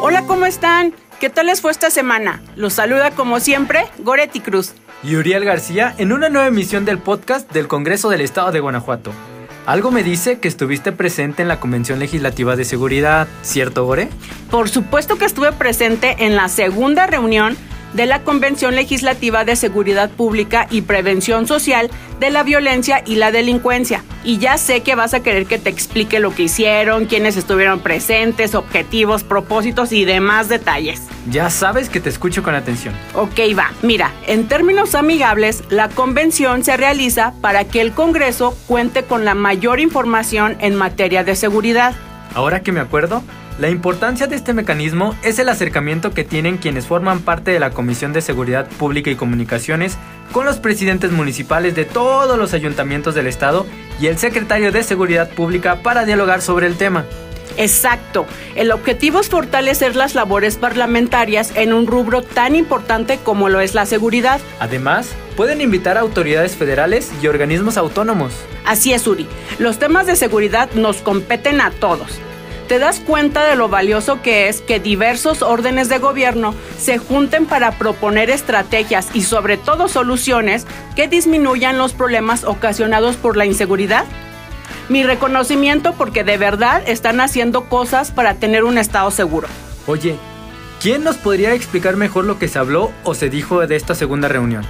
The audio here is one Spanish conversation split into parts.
Hola, ¿cómo están? ¿Qué tal les fue esta semana? Los saluda como siempre Goretti Cruz. Y Uriel García en una nueva emisión del podcast del Congreso del Estado de Guanajuato. Algo me dice que estuviste presente en la Convención Legislativa de Seguridad, ¿cierto, Gore? Por supuesto que estuve presente en la segunda reunión de la Convención Legislativa de Seguridad Pública y Prevención Social de la Violencia y la Delincuencia. Y ya sé que vas a querer que te explique lo que hicieron, quiénes estuvieron presentes, objetivos, propósitos y demás detalles. Ya sabes que te escucho con atención. Ok, va. Mira, en términos amigables, la convención se realiza para que el Congreso cuente con la mayor información en materia de seguridad. Ahora que me acuerdo, la importancia de este mecanismo es el acercamiento que tienen quienes forman parte de la Comisión de Seguridad Pública y Comunicaciones con los presidentes municipales de todos los ayuntamientos del estado y el secretario de Seguridad Pública para dialogar sobre el tema. Exacto. El objetivo es fortalecer las labores parlamentarias en un rubro tan importante como lo es la seguridad. Además, pueden invitar a autoridades federales y organismos autónomos. Así es, Uri. Los temas de seguridad nos competen a todos te das cuenta de lo valioso que es que diversos órdenes de gobierno se junten para proponer estrategias y sobre todo soluciones que disminuyan los problemas ocasionados por la inseguridad? Mi reconocimiento porque de verdad están haciendo cosas para tener un estado seguro. Oye, ¿quién nos podría explicar mejor lo que se habló o se dijo de esta segunda reunión?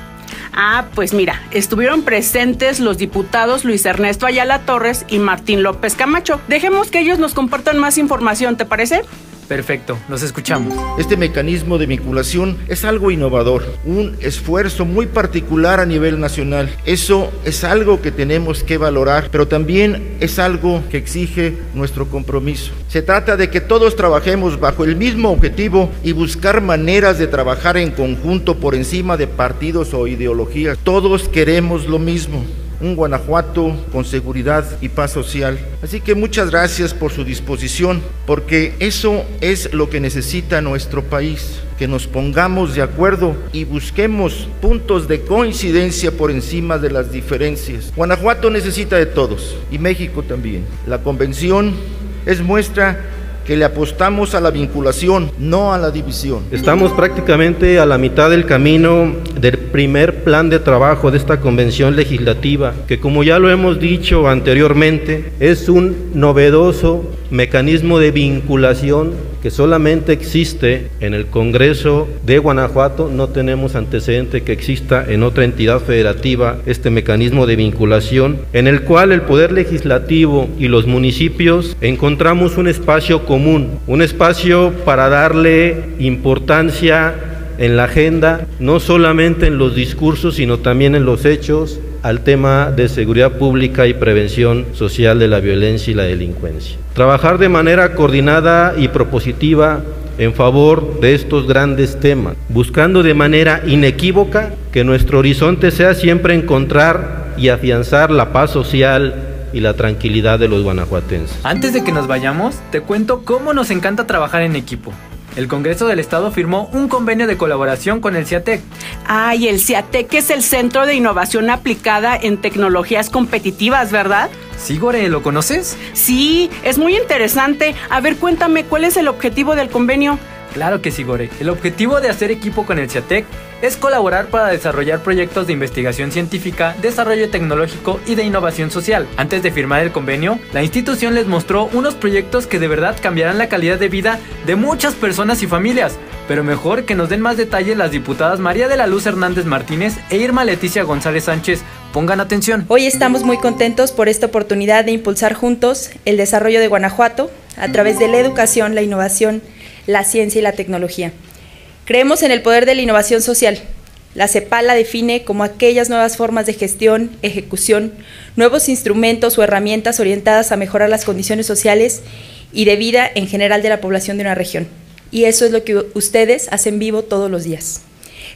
Ah, pues mira, estuvieron presentes los diputados Luis Ernesto Ayala Torres y Martín López Camacho. Dejemos que ellos nos compartan más información, ¿te parece? Perfecto, los escuchamos. Este mecanismo de vinculación es algo innovador, un esfuerzo muy particular a nivel nacional. Eso es algo que tenemos que valorar, pero también es algo que exige nuestro compromiso. Se trata de que todos trabajemos bajo el mismo objetivo y buscar maneras de trabajar en conjunto por encima de partidos o ideologías. Todos queremos lo mismo un Guanajuato con seguridad y paz social. Así que muchas gracias por su disposición, porque eso es lo que necesita nuestro país, que nos pongamos de acuerdo y busquemos puntos de coincidencia por encima de las diferencias. Guanajuato necesita de todos y México también. La convención es muestra que le apostamos a la vinculación, no a la división. Estamos prácticamente a la mitad del camino del primer plan de trabajo de esta convención legislativa, que como ya lo hemos dicho anteriormente, es un novedoso mecanismo de vinculación que solamente existe en el Congreso de Guanajuato, no tenemos antecedente que exista en otra entidad federativa este mecanismo de vinculación, en el cual el Poder Legislativo y los municipios encontramos un espacio común, un espacio para darle importancia en la agenda, no solamente en los discursos, sino también en los hechos, al tema de seguridad pública y prevención social de la violencia y la delincuencia. Trabajar de manera coordinada y propositiva en favor de estos grandes temas, buscando de manera inequívoca que nuestro horizonte sea siempre encontrar y afianzar la paz social y la tranquilidad de los guanajuatenses. Antes de que nos vayamos, te cuento cómo nos encanta trabajar en equipo. El Congreso del Estado firmó un convenio de colaboración con el CIATEC. Ay, el CIATEC es el Centro de Innovación Aplicada en Tecnologías Competitivas, ¿verdad? Sí, Gore, ¿lo conoces? Sí, es muy interesante. A ver, cuéntame, ¿cuál es el objetivo del convenio? Claro que sí, Gore. El objetivo de hacer equipo con el CIATEC es colaborar para desarrollar proyectos de investigación científica, desarrollo tecnológico y de innovación social. Antes de firmar el convenio, la institución les mostró unos proyectos que de verdad cambiarán la calidad de vida de muchas personas y familias. Pero mejor que nos den más detalles las diputadas María de la Luz Hernández Martínez e Irma Leticia González Sánchez. Pongan atención. Hoy estamos muy contentos por esta oportunidad de impulsar juntos el desarrollo de Guanajuato a través de la educación, la innovación, la ciencia y la tecnología. Creemos en el poder de la innovación social. La CEPAL la define como aquellas nuevas formas de gestión, ejecución, nuevos instrumentos o herramientas orientadas a mejorar las condiciones sociales y de vida en general de la población de una región. Y eso es lo que ustedes hacen vivo todos los días.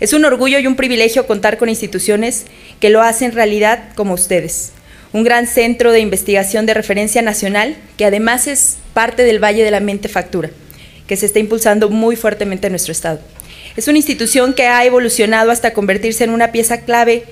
Es un orgullo y un privilegio contar con instituciones que lo hacen realidad como ustedes. Un gran centro de investigación de referencia nacional que además es parte del Valle de la Mente Factura, que se está impulsando muy fuertemente en nuestro estado. Es una institución que ha evolucionado hasta convertirse en una pieza clave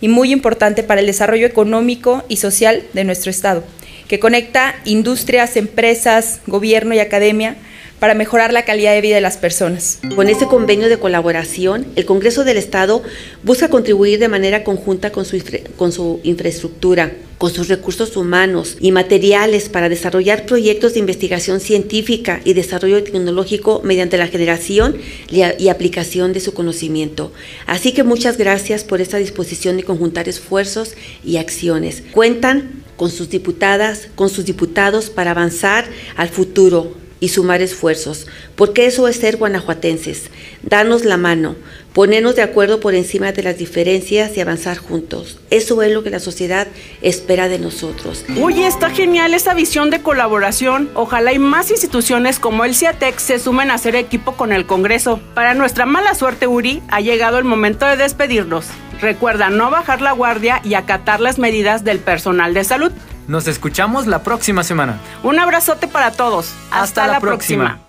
y muy importante para el desarrollo económico y social de nuestro Estado, que conecta industrias, empresas, gobierno y academia para mejorar la calidad de vida de las personas. Con este convenio de colaboración, el Congreso del Estado busca contribuir de manera conjunta con su, con su infraestructura, con sus recursos humanos y materiales para desarrollar proyectos de investigación científica y desarrollo tecnológico mediante la generación y aplicación de su conocimiento. Así que muchas gracias por esta disposición de conjuntar esfuerzos y acciones. Cuentan con sus diputadas, con sus diputados para avanzar al futuro y sumar esfuerzos, porque eso es ser guanajuatenses, darnos la mano, ponernos de acuerdo por encima de las diferencias y avanzar juntos. Eso es lo que la sociedad espera de nosotros. Oye, está genial esa visión de colaboración. Ojalá y más instituciones como el CIATEC se sumen a hacer equipo con el Congreso. Para nuestra mala suerte, Uri, ha llegado el momento de despedirnos. Recuerda no bajar la guardia y acatar las medidas del personal de salud. Nos escuchamos la próxima semana. Un abrazote para todos. Hasta, la, próxima.